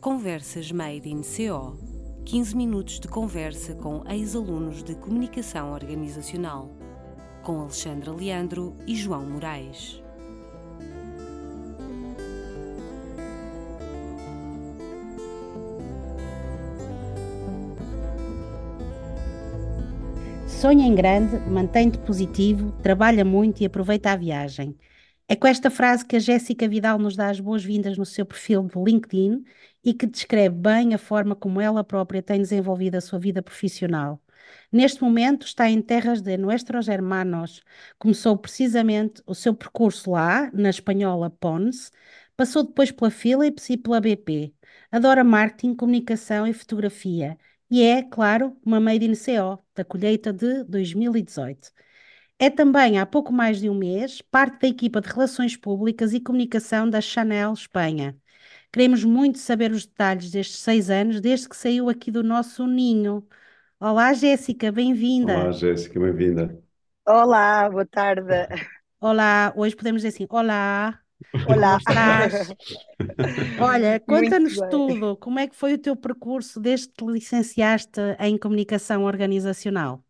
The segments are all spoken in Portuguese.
Conversas Made in CO 15 minutos de conversa com ex-alunos de comunicação organizacional, com Alexandra Leandro e João Moraes. Sonha em grande, mantém-te positivo, trabalha muito e aproveita a viagem. É com esta frase que a Jéssica Vidal nos dá as boas-vindas no seu perfil de LinkedIn e que descreve bem a forma como ela própria tem desenvolvido a sua vida profissional. Neste momento está em terras de Nuestros Hermanos. Começou precisamente o seu percurso lá, na espanhola Pons, passou depois pela Philips e pela BP. Adora marketing, comunicação e fotografia e é, claro, uma Made in CO, da colheita de 2018. É também, há pouco mais de um mês, parte da equipa de Relações Públicas e Comunicação da Chanel Espanha. Queremos muito saber os detalhes destes seis anos, desde que saiu aqui do nosso ninho. Olá, Jéssica, bem-vinda. Olá, Jéssica, bem-vinda. Olá, boa tarde. Olá, hoje podemos dizer assim: Olá, Olá. como estás? Olha, conta-nos tudo. Como é que foi o teu percurso desde que te licenciaste em Comunicação Organizacional?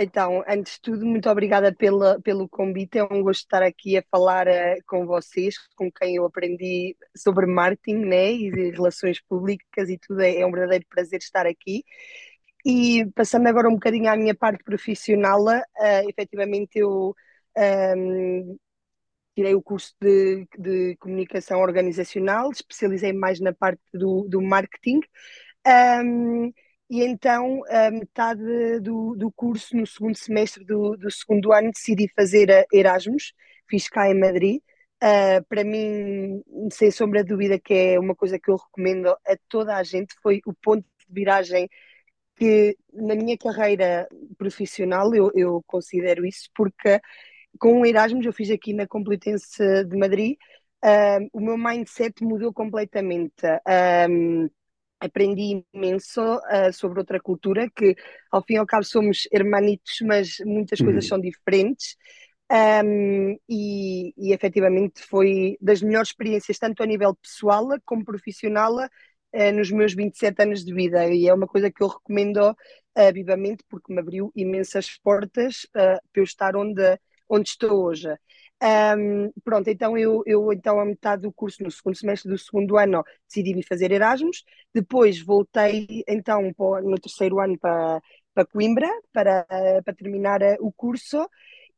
Então, antes de tudo, muito obrigada pela, pelo convite. É um gosto estar aqui a falar eh, com vocês, com quem eu aprendi sobre marketing, né, e relações públicas e tudo. É, é um verdadeiro prazer estar aqui. E passando agora um bocadinho à minha parte profissional, eh, efetivamente eu ehm, tirei o curso de, de comunicação organizacional, especializei mais na parte do, do marketing. Ehm, e então, a metade do, do curso, no segundo semestre do, do segundo ano, decidi fazer Erasmus, fiz cá em Madrid. Uh, para mim, sem sombra de dúvida, que é uma coisa que eu recomendo a toda a gente, foi o ponto de viragem que na minha carreira profissional eu, eu considero isso, porque com o Erasmus eu fiz aqui na Complutense de Madrid, uh, o meu mindset mudou completamente. Um, aprendi imenso uh, sobre outra cultura, que ao fim e ao cabo somos hermanitos, mas muitas coisas Uhum. são diferentes. Um, e, e efetivamente foi das melhores experiências, tanto a nível pessoal como profissional, uh, nos meus 27 anos de vida. E é uma coisa que eu recomendo uh, vivamente, porque me abriu imensas portas para eu estar onde, onde estou hoje. Um, pronto, então eu, eu então a metade do curso, no segundo semestre do segundo ano, decidi vir fazer Erasmus. Depois voltei então para- no terceiro ano para, para Coimbra para, para terminar eh, o curso.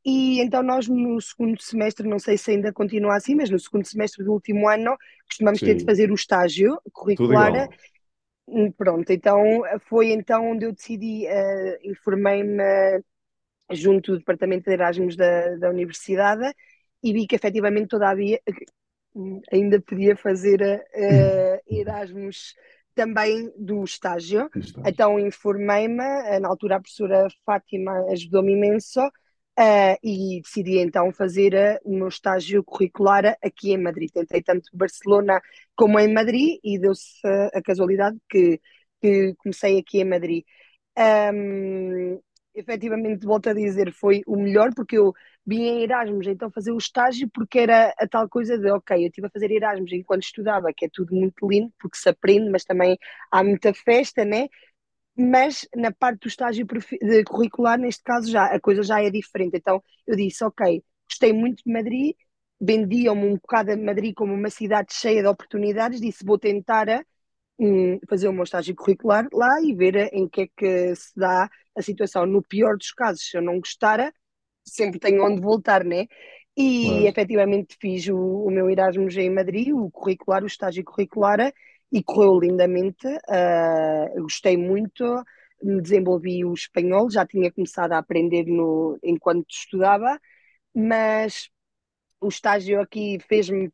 E então nós no segundo semestre, não sei se ainda continua assim, mas no segundo semestre do último ano costumamos ter de Sim, fazer o estágio curricular. Hum, Pronto, então foi então onde eu decidi, eh, informei-me junto do departamento de Erasmus da, da universidade e vi que efetivamente todavia hum, ainda podia fazer eh, Erasmus também do estágio. Estás. Então informei-me, eh, na altura a professora Fátima ajudou-me imenso eh, e decidi então fazer eh, o meu estágio curricular aqui em Madrid. Tentei tanto Barcelona como em Madrid e deu-se eh, a casualidade que, que comecei aqui em Madrid. Ahm, efetivamente, volto a dizer, foi o melhor porque eu vim em Erasmus então fazer o estágio porque era a tal coisa de, ok, eu estive a fazer Erasmus enquanto estudava, que é tudo muito lindo porque se aprende, mas também há muita festa, né? Mas na parte do estágio curricular, neste caso, já a coisa já é diferente. Então eu disse, ok, gostei muito de Madrid, vendiam-me um bocado a Madrid como uma cidade cheia de oportunidades, disse, vou tentar hum, fazer o meu estágio curricular lá e ver em que é que se dá a situação. No pior dos casos, se eu não gostar, sempre tenho onde voltar, né? E Claro. efetivamente fiz o, o meu Erasmus em Madrid, o curricular, o estágio curricular, e correu lindamente. ah, gostei muito, me desenvolvi o espanhol, já tinha começado a aprender no, enquanto estudava, mas o estágio aqui fez-me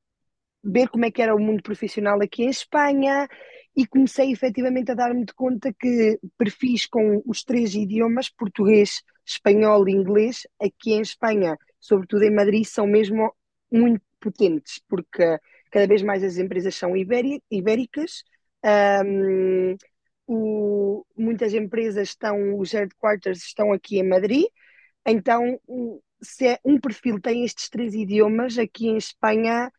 ver como é que era o mundo profissional aqui em Espanha e comecei efetivamente a dar-me de conta que perfis com os três idiomas, português, espanhol e inglês, aqui em Espanha, sobretudo em Madrid, são mesmo muito potentes, porque cada vez mais as empresas são ibéri- ibéricas, ahm, o- muitas empresas estão, os headquarters estão aqui em Madrid, então, um- se é- um perfil tem estes três idiomas, aqui em Espanha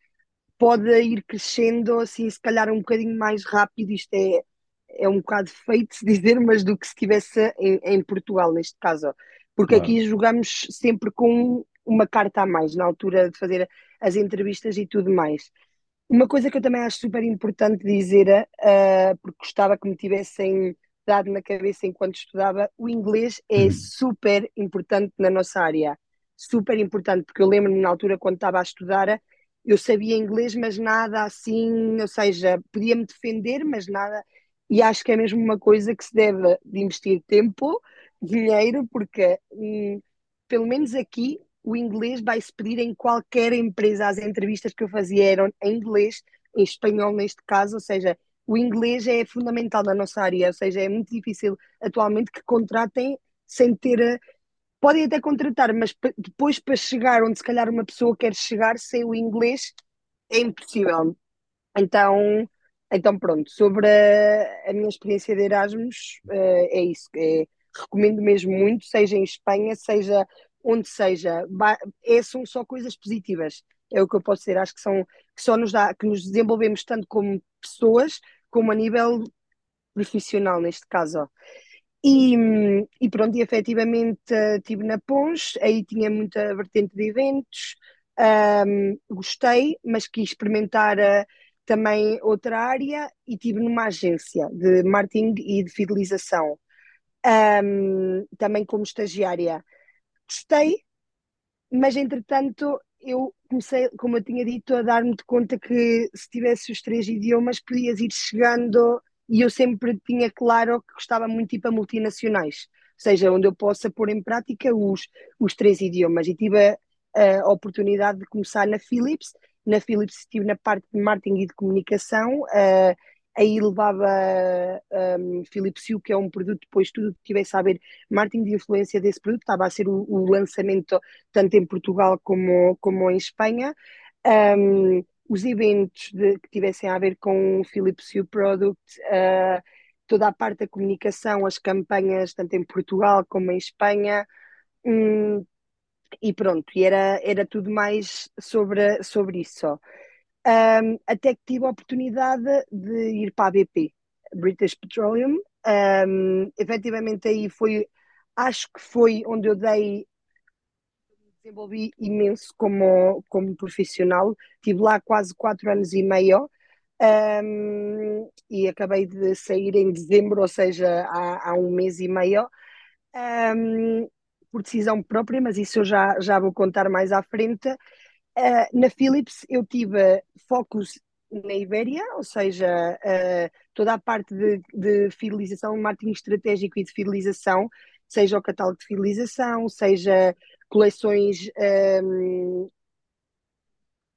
pode ir crescendo assim, se calhar um bocadinho mais rápido. Isto é, é um bocado feito se dizer, mas do que se estivesse em, em, Portugal, neste caso. Porque claro. aqui jogamos sempre com uma carta a mais na altura de fazer as entrevistas e tudo mais. Uma coisa que eu também acho super importante dizer, uh, porque gostava que me tivessem dado na cabeça enquanto estudava, o inglês é uhum. super importante na nossa área. Super importante, porque eu lembro-me na altura quando estava a estudar, eu sabia inglês, mas nada assim, ou seja, podia-me defender, mas nada. E acho que é mesmo uma coisa que se deve de investir tempo, dinheiro, porque hum, pelo menos aqui o inglês vai-se pedir em qualquer empresa. As entrevistas que eu fazia eram em inglês, em espanhol neste caso, ou seja, o inglês é fundamental na nossa área, ou seja, é muito difícil atualmente que contratem sem ter. Podem até contratar, mas depois para chegar onde se calhar uma pessoa quer chegar sem o inglês é impossível. Então, então pronto, sobre a, a minha experiência de Erasmus, uh, é isso. É, recomendo mesmo muito, seja em Espanha, seja onde seja, é, são só coisas positivas. É o que eu posso dizer. Acho que são que só nos dá, que nos desenvolvemos tanto como pessoas, como a nível profissional, neste caso. E, e pronto, e efetivamente estive na Pons, aí tinha muita vertente de eventos, um, gostei, mas quis experimentar uh, também outra área e estive numa agência de marketing e de fidelização, um, também como estagiária. Gostei, mas entretanto eu comecei, como eu tinha dito, a dar-me de conta que se tivesse os três idiomas podias ir chegando e eu sempre tinha claro que gostava muito de ir para multinacionais, ou seja, onde eu possa pôr em prática os, os três idiomas. E tive a, a oportunidade de começar na Philips, na Philips estive na parte de marketing e de comunicação, uh, aí levava um, Philips que é um produto, depois tudo que tivesse a ver marketing de influência desse produto, estava a ser o, o lançamento tanto em Portugal como, como em Espanha. Um, os eventos de, que tivessem a ver com o Philips Hue Product, uh, toda a parte da comunicação, as campanhas, tanto em Portugal como em Espanha. Um, e pronto, e era, era tudo mais sobre, sobre isso um, até que tive a oportunidade de ir para a BP, British Petroleum. Um, efetivamente aí foi, acho que foi onde eu dei, desenvolvi imenso como, como profissional. Tive lá quase quatro anos e meio. Um, e acabei de sair em dezembro, ou seja, há, há um mês e meio, um, por decisão própria, mas isso eu já, já vou contar mais à frente. Uh, na Philips eu tive focos na Ibéria, ou seja, uh, toda a parte de, de fidelização, marketing estratégico e de fidelização, seja o catálogo de fidelização, seja coleções um, ehm,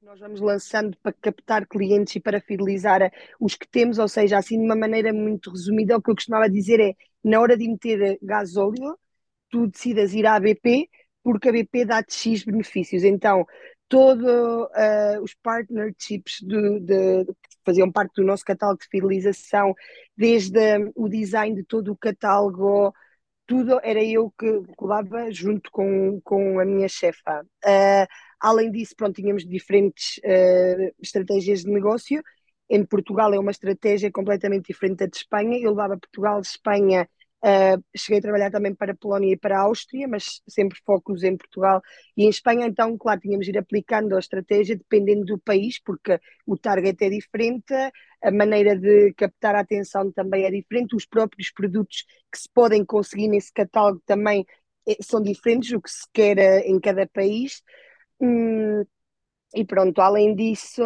nós vamos lançando para captar clientes e para fidelizar os que temos, ou seja, assim de uma maneira muito resumida, o que eu costumava dizer é, na hora de meter gasóleo, tu decidas ir à BP, porque a BP dá-te X benefícios. Então, todos uh, os partnerships de, que faziam parte do nosso catálogo de fidelização, desde o design de todo o catálogo, tudo era eu que colava junto com, com a minha chefa. Uh, além disso, pronto, tínhamos diferentes uh, estratégias de negócio. Em Portugal é uma estratégia completamente diferente da de Espanha. Eu levava Portugal, Espanha Uh, cheguei a trabalhar também para a Polónia e para a Áustria, mas sempre focos em Portugal e em Espanha. Então, claro, tínhamos de ir aplicando a estratégia dependendo do país, porque o target é diferente, a maneira de captar a atenção também é diferente, os próprios produtos que se podem conseguir nesse catálogo também eh, são diferentes, o que se quer eh, em cada país. Hum, e pronto, além disso,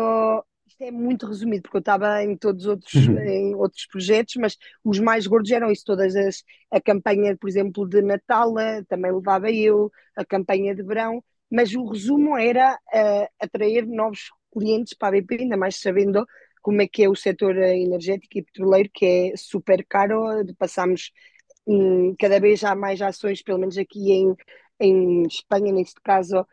isto é muito resumido, porque eu estava em todos outros, uhum. em outros projetos, mas os mais gordos eram isso, todas as, a campanha, por exemplo, de Natal, eh, também levava eu, a campanha de verão, mas o resumo era uh, atrair novos clientes para a BP, ainda mais sabendo como é que é o setor eh, energético e petroleiro, que é super caro, passamos um, cada vez há mais ações, pelo menos aqui em, em Espanha, neste caso,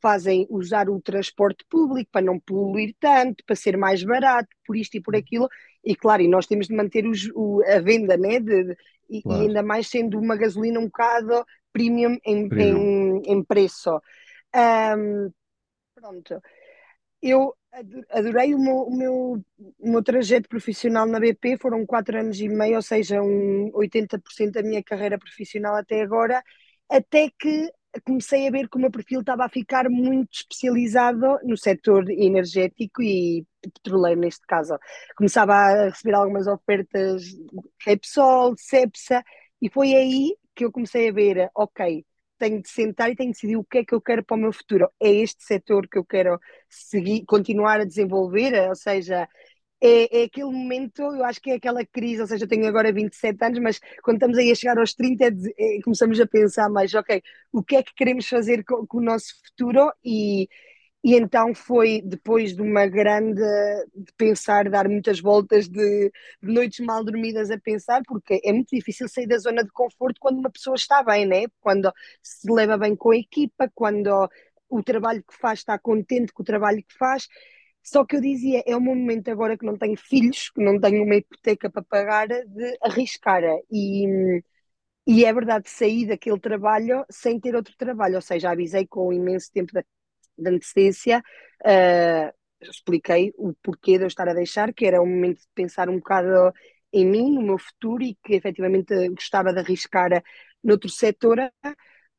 fazem usar o transporte público para não poluir tanto, para ser mais barato, por isto e por aquilo, e claro, e nós temos de manter os, o, a venda, né, de, de e, claro. e, ainda mais sendo uma gasolina um bocado premium em, premium. em, em preço. Um, pronto. Eu Adorei o meu, o meu, o meu trajeto profissional na BP, foram quatro anos e meio, ou seja, um 80% da minha carreira profissional até agora, até que comecei a ver que o meu perfil estava a ficar muito especializado no setor energético e petroleiro, neste caso. Começava a receber algumas ofertas Repsol, Cepsa, e foi aí que eu comecei a ver, ok, tenho de sentar e tenho de decidir o que é que eu quero para o meu futuro. É este setor que eu quero seguir, continuar a desenvolver, ou seja, é, é, aquele momento, eu acho que é aquela crise, ou seja, eu tenho agora 27 anos, mas quando estamos aí a chegar aos 30, é, é, começamos a pensar mais, ok, o que é que queremos fazer com, com o nosso futuro e, e então foi depois de uma grande de pensar, dar muitas voltas de, de, noites mal dormidas a pensar, porque é muito difícil sair da zona de conforto quando uma pessoa está bem, né? Quando se leva bem com a equipa, quando o trabalho que faz está contente com o trabalho que faz. Só que eu dizia, é o momento agora que não tenho filhos, que não tenho uma hipoteca para pagar, de arriscar. E, e é verdade, sair daquele trabalho sem ter outro trabalho, ou seja, avisei com um imenso tempo de, de antecedência, uh, expliquei o porquê de eu estar a deixar, que era o momento de pensar um bocado em mim, no meu futuro e que efetivamente gostava de arriscar noutro setor.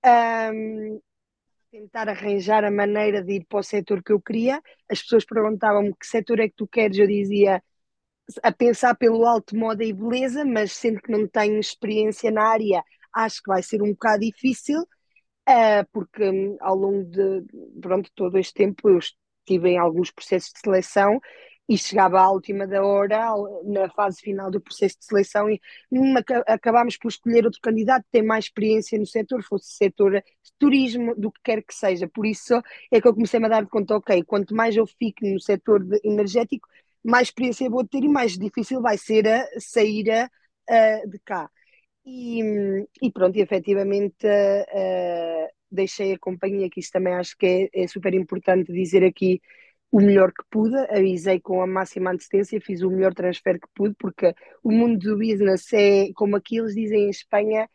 Um, tentar arranjar a maneira de ir para o setor que eu queria. As pessoas perguntavam-me que setor é que tu queres, eu dizia a pensar pelo alto moda e beleza, mas sendo que não tenho experiência na área, acho que vai ser um bocado difícil, uh, porque um, ao longo de pronto, todo este tempo eu estive em alguns processos de seleção e chegava à última da hora, na fase final do processo de seleção, e acabámos por escolher outro candidato que tem mais experiência no setor, fosse setor de turismo, do que quer que seja. Por isso é que eu comecei a dar conta, ok, quanto mais eu fico no setor energético, mais experiência vou ter e mais difícil vai ser a sair a, a, de cá. E, e, pronto, e efetivamente uh, deixei a companhia, que isso também acho que é, é super importante dizer aqui, o melhor que pude, avisei com a máxima antecedência, fiz o melhor transfer que pude, porque o mundo do business é, como aqui eles dizem em Espanha,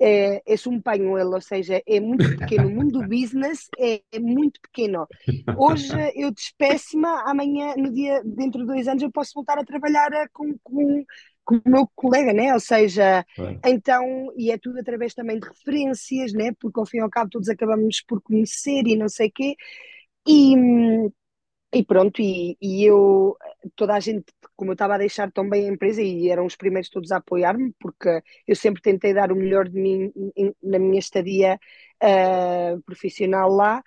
é, é um pañuelo, ou seja, é muito pequeno. O mundo do business é, é muito pequeno. Hoje eu despeço-me, amanhã, no dia, dentro de dois anos, eu posso voltar a trabalhar eh, com, com, com o meu colega, né? Ou seja, então, e é tudo através também de referências, né? Porque ao fim e ao cabo todos acabamos por conhecer e não sei o quê. E, hum, e pronto, e, e eu, toda a gente, como eu estava a deixar tão bem a empresa, e eram os primeiros todos a apoiar-me, porque eu sempre tentei dar o melhor de mim na minha estadia uh, profissional lá.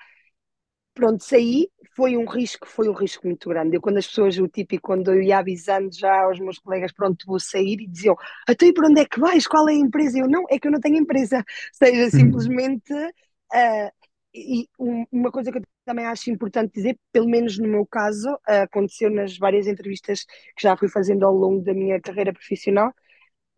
Pronto, saí, foi um risco, foi um risco muito grande. Eu, quando as pessoas, o típico, quando eu ia avisando já aos meus colegas, pronto, vou sair, e diziam, então e para onde é que vais? Qual é a empresa? Eu, não, é que eu não tenho empresa. Ou seja, simplesmente. Uh, e uma coisa que eu também acho importante dizer, pelo menos no meu caso, aconteceu nas várias entrevistas que já fui fazendo ao longo da minha carreira profissional.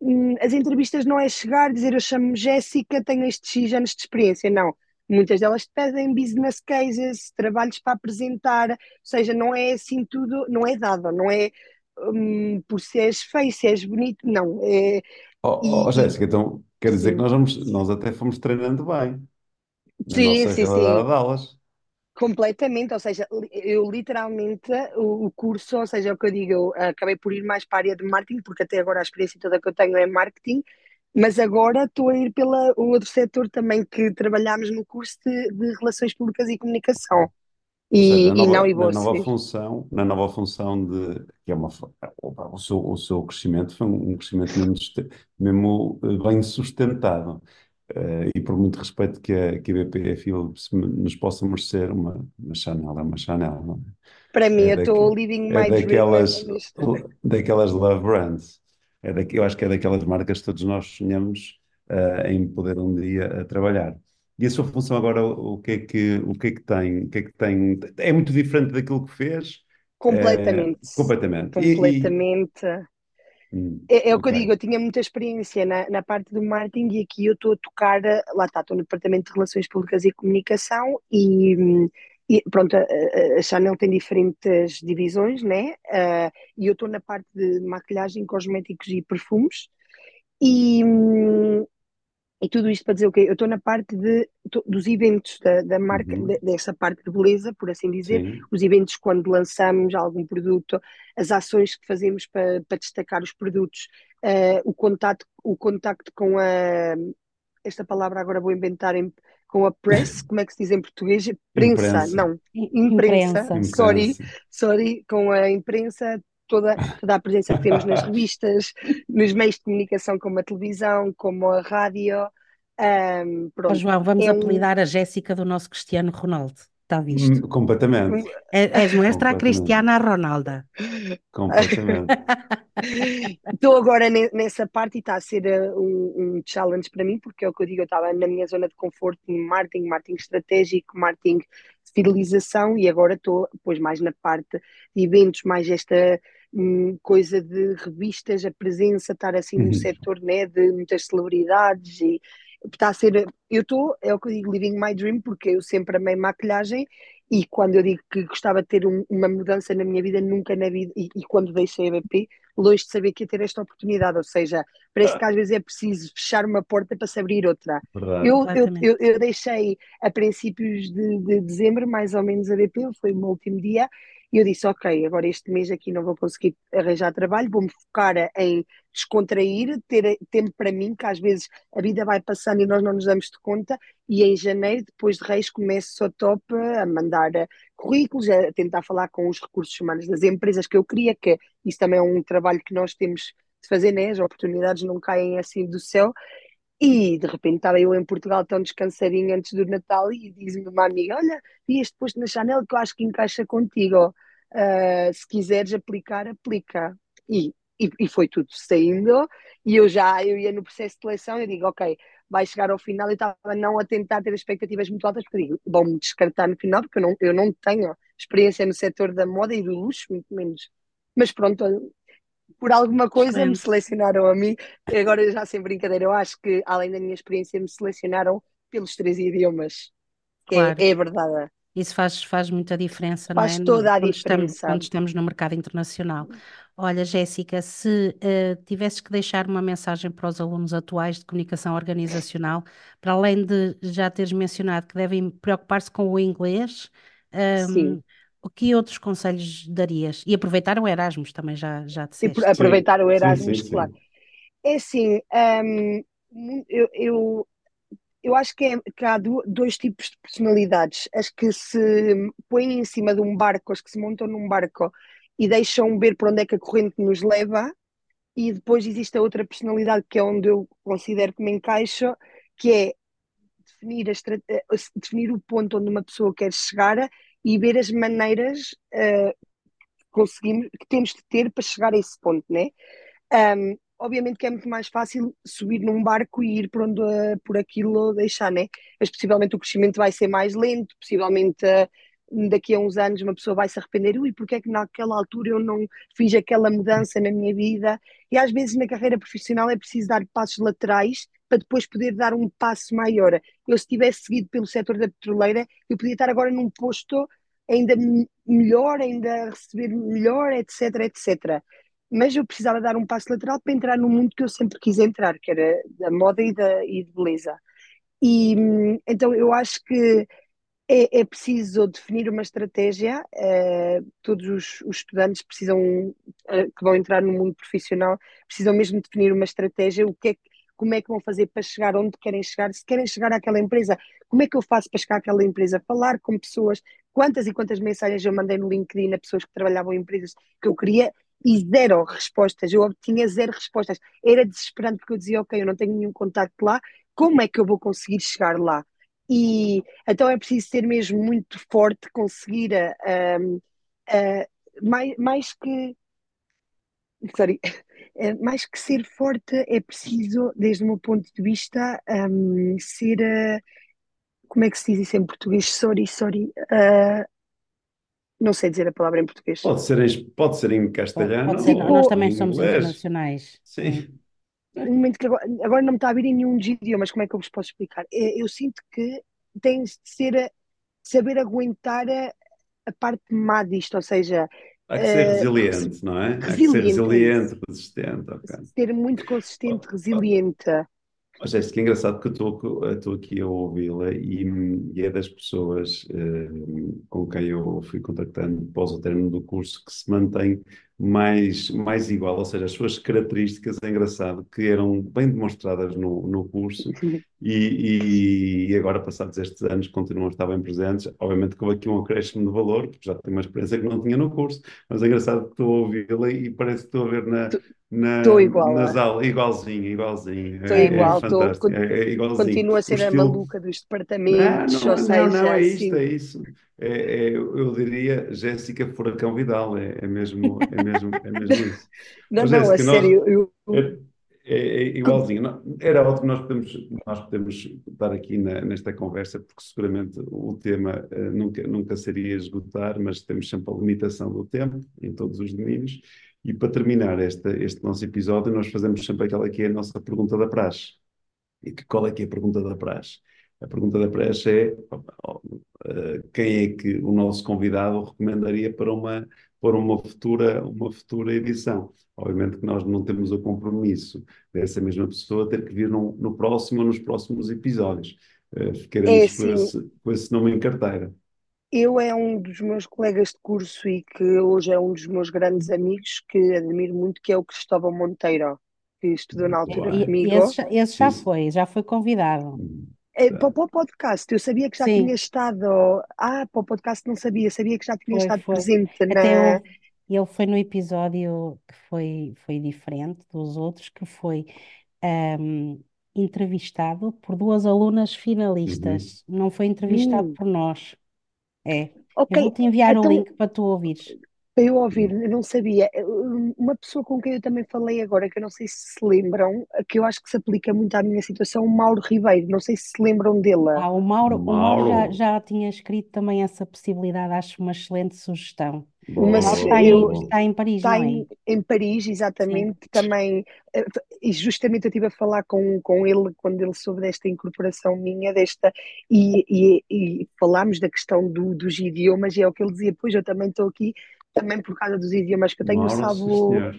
Hum, as entrevistas não é chegar, dizer eu chamo-me Jéssica, tenho estes X anos de experiência, não. Muitas delas pedem business cases, trabalhos para apresentar, ou seja, não é assim tudo, não é dado, não é um, por se és feio, se és bonito, não. É, oh, e, oh, Jéssica, então quer dizer sim. que nós, vamos, nós até fomos treinando bem sim, nossa sim, realidade sim. aulas. Completamente, ou seja, eu literalmente, o, o curso, ou seja, é o que eu digo, eu acabei por ir mais para a área de marketing, porque até agora a experiência toda que eu tenho é marketing, mas agora estou a ir pelo outro setor também que trabalhamos no curso de, de Relações Públicas e Comunicação. Ou seja, E, na e não, nova, e na nova função, na nova função de, que é uma, o seu, o seu crescimento foi um um crescimento mesmo, suste- mesmo, eh, bem sustentado. Eh, e por muito respeito que a, que a BP Philips me- nos possa merecer, uma, uma Chanel é uma Chanel, não Para mim, é? É, eu estou living é my dream daquelas, daquelas love brands. É daqui, eu acho que é daquelas marcas que todos nós sonhamos eh, em poder um dia eh, trabalhar. E a sua função agora, o, que é que, o que é que tem? O que é que tem? É muito diferente daquilo que fez? Eh, completamente, completamente. E, e- completamente. Hum, É, é o que eu digo, eu tinha muita experiência na, na parte do marketing e aqui eu estou a tocar, eh, lá está, estou no Departamento de Relações Públicas e Comunicação e, hum, e pronto, a, a- Chanel tem diferentes divisões, né? Ah, e eu estou na parte de maquilhagem, cosméticos e perfumes e, hum, E tudo isto para dizer o quê? Eu estou na parte de, tô- dos eventos da, da marca, Uhum. de- dessa parte de beleza, por assim dizer. Sim. Os eventos quando lançamos algum produto, as ações que fazemos para, para destacar os produtos, eh, o contato, o contacto com a, esta palavra agora vou inventar em, com a press, como é que se diz em português? Prensa, Imprensa. não, imprensa, Imprensa. sorry, Imprensa. sorry, com a imprensa, toda, toda a presença que temos nas revistas, nos meios de comunicação, como a televisão, como a rádio. Ó, pronto, João, vamos é um. apelidar a Jéssica do nosso Cristiano Ronaldo. Está visto? Hum, Completamente. É- És nuestra Completamente. Cristiana Ronalda. Completamente. Estou agora ne- nessa parte e está a ser uh, um, um challenge para mim, porque é o que eu digo, eu estava na minha zona de conforto em marketing, marketing estratégico, marketing de fidelização e agora estou depois mais na parte de eventos, mais esta hum, coisa de revistas, a presença, estar assim Uhum. no setor né, de muitas celebridades e está a ser, eu estou, é o que eu digo, living my dream, porque eu sempre amei maquilhagem e quando eu digo que gostava de ter um- uma mudança na minha vida, nunca na vida, e, e quando deixei a BP, longe de saber que ia ter esta oportunidade, ou seja, parece que às vezes é preciso fechar uma porta para se abrir outra. Eu, eu, eu, eu deixei a princípios de, de dezembro, mais ou menos, a BP, foi o meu último dia, e eu disse, ok, agora este mês aqui não vou conseguir arranjar trabalho, vou-me focar em descontrair, ter tempo para mim, que às vezes a vida vai passando e nós não nos damos de conta, e em janeiro, depois de Reis, começo ao top a mandar eh, currículos, a tentar falar com os recursos humanos das empresas que eu queria, que isso também é um trabalho que nós temos de fazer, né? As oportunidades não caem assim do céu. E de repente estava eu em Portugal tão descansadinho antes do Natal e diz-me uma amiga: Olha, vi este posto na Chanel que eu acho que encaixa contigo. Ah, se quiseres aplicar, aplica. E, e, e foi tudo saindo. E eu já eu ia no processo de seleção. Eu digo: Ok, vai chegar ao final. E estava não a tentar ter expectativas muito altas, porque digo: Vão-me descartar no final, porque eu não, eu não tenho experiência no setor da moda e do luxo, muito menos. Mas pronto, por alguma coisa me selecionaram a mim. Agora já sem brincadeira, eu acho que além da minha experiência me selecionaram pelos três idiomas. É- Claro. é, verdade. Isso faz, faz muita diferença, não Faz é? toda a Quando estamos, diferença. quando estamos no mercado internacional. Olha, Jéssica, se eh, tivesses que deixar uma mensagem para os alunos atuais de comunicação organizacional, para além de já teres mencionado que devem preocupar-se com o inglês, Sim. O que outros conselhos darias? E aproveitar o Erasmus, também já, já E disseste. Sim, aproveitar o sim, Erasmus, sim, sim. claro. É assim, hum, eu, eu, eu acho que, é, que há do- dois tipos de personalidades. As que se põem em cima de um barco, as que se montam num barco e deixam ver para onde é que a corrente nos leva, e depois existe a outra personalidade que é onde eu considero que me encaixo, que é definir, a eh, definir o ponto onde uma pessoa quer chegar e ver as maneiras eh, que conseguimos, que temos de ter para chegar a esse ponto, né? Um, obviamente que é muito mais fácil subir num barco e ir por onde uh, por aquilo deixar, né? Mas possivelmente o crescimento vai ser mais lento, possivelmente uh, daqui a uns anos uma pessoa vai se arrepender, ui, porque é que naquela altura eu não fiz aquela mudança na minha vida? E às vezes na carreira profissional é preciso dar passos laterais para depois poder dar um passo maior. Eu se tivesse seguido pelo setor da petroleira, eu podia estar agora num posto ainda me- melhor, ainda receber melhor, etc, etc mas eu precisava dar um passo lateral para entrar no mundo que eu sempre quis entrar, que era da moda e, da, e de beleza. E então eu acho que é, é preciso definir uma estratégia. eh, todos os, os estudantes precisam, eh, que vão entrar no mundo profissional, precisam mesmo definir uma estratégia. O que é, que- como é que vão fazer para chegar onde querem chegar? Se querem chegar àquela empresa, como é que eu faço para chegar àquela empresa? Falar com pessoas. Quantas e quantas mensagens eu mandei no LinkedIn a pessoas que trabalhavam em empresas que eu queria e zero respostas. Eu obtinha zero respostas. Era desesperante porque eu dizia, ok, eu não tenho nenhum contacto lá, como é que eu vou conseguir chegar lá? E então é preciso ser mesmo muito forte, conseguir a, a- a- mais, mais que sorry, eh, mais que ser forte, é preciso, desde o meu ponto de vista, hum, ser eh, como é que se diz isso em português? Sorry, sorry. eh, não sei dizer a palavra em português. Pode ser em, pode ser em castelhano pode ser, ou nós também somos inglês. internacionais. Sim. Um momento que agora, agora não me está a vir em nenhum dos idiomas, como é que eu vos posso explicar? É, Eu sinto que tens de ser, a- saber aguentar a, a parte má disto, ou seja, Há que ser eh, resiliente, não é? Há que ser resiliente, é resiliente, resistente, ok. ser muito consistente, resiliente. Oh, Jéssica, é engraçado que eu estou estou aqui a ouvi-la e, e é das pessoas eh, com quem eu fui contactando após o término do curso que se mantém mais, mais igual, ou seja, as suas características, é engraçado, que eram bem demonstradas no, no curso e, e, agora, passados estes anos, continuam a estar bem presentes. Obviamente que houve aqui um acréscimo de valor, porque já tenho uma experiência que não tinha no curso, mas é engraçado que estou a ouvi-la e parece que estou a ver na, na, Estou igual, nas é? aulas, igualzinho, igualzinho, Estou é, é igual, estou, fantástico, é, é igualzinho. continuo a ser a estilo, maluca dos não, departamentos, não, ou não, não, seja, é isto, assim, é isso. É, é- eu eu diria Jéssica Furacão Vidal, é, é mesmo, é mesmo, é mesmo isso. não, Ó, não, a Jéssica, nós, sério, eu, é, é- é igualzinho. Era ótimo nós podemos, nós podemos estar aqui na- nesta conversa, porque seguramente o tema eh, nunca, nunca seria esgotar, mas temos sempre a limitação do tempo em todos os domínios. E para terminar esta, este nosso episódio, nós fazemos sempre aquela que é a nossa pergunta da praxe. E que, qual é que é a pergunta da praxe? A pergunta da praxe é eh, quem é que o nosso convidado recomendaria para uma, para uma futura, uma futura edição? Obviamente que nós não temos o compromisso dessa mesma pessoa ter que vir no, no próximo ou nos próximos episódios. Eh, é ficaremos com assim, esse, com esse nome em carteira. eu é um dos meus colegas de curso e que hoje é um dos meus grandes amigos que admiro muito, que é o Cristóvão Monteiro, que estudou na altura esse, comigo. esse Sim, já foi, já foi convidado. É, para, para o podcast, eu sabia que já Sim, tinha estado. Ah, para o podcast não sabia, sabia que já tinha foi, estado foi. presente Até na. ele foi no episódio que foi, foi diferente dos outros, que foi ahm, entrevistado por duas alunas Uhum. finalistas. Não foi entrevistado Hum, por nós. É. Eu ok, vou-te enviar o então link para tu ouvires. Para eu ouvir, eu não sabia. Uma pessoa com quem eu também falei agora, que eu não sei se se lembram, que eu acho que se aplica muito à minha situação, o Mauro Ribeiro, não sei se se lembram dele. Ah, o Mauro, o Mauro já, Mauro, já tinha escrito também essa possibilidade, acho uma excelente sugestão. Está eu, em, está em Paris, Está não é? em, em Paris, Sim. exatamente, também, eh, e justamente eu estive a falar com, com ele quando ele soube desta incorporação minha, desta, e, e, e falámos da questão do, dos idiomas, e é o que ele dizia, pois eu também estou aqui, também por causa dos idiomas que eu tenho, o salvo senhor.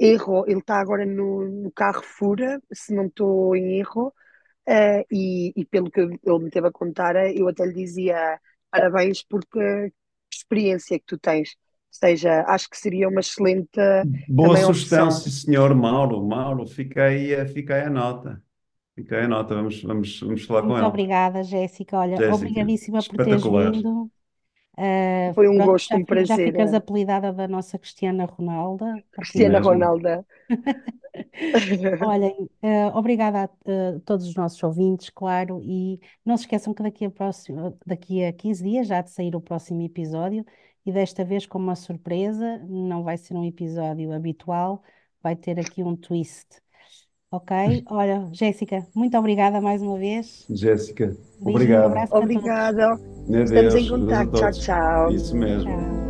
erro, ele está agora no, no Carrefour, se não estou em erro, eh, e, e pelo que ele me teve a contar, eh, eu até lhe dizia parabéns porque que experiência que tu tens. Ou seja, acho que seria uma excelente Boa sugestão, sim senhor, Mauro. Mauro, fica aí, a- fica aí a nota. Fica aí a nota, vamos, vamos, vamos falar com Muito ele. obrigada, Jéssica. Olha, Jéssica, obrigadíssima por teres vindo. Ah, Foi um pronto, gosto, já, um fi- já prazer. ficas eh, apelidada da nossa Cristiana Ronalda, Cristiana Mesmo. Ronaldo. Olhem, eh, obrigada a eh, todos os nossos ouvintes, claro, e não se esqueçam que daqui a, próximo, daqui a 15 dias já há de sair o próximo episódio, e desta vez com uma surpresa, não vai ser um episódio habitual, vai ter aqui um twist. Ok? Olha, Jéssica, muito obrigada mais uma vez. Jéssica, um obrigado. todos. Obrigada. Estamos em contacto. Tchau, tchau. Isso mesmo. Tchau.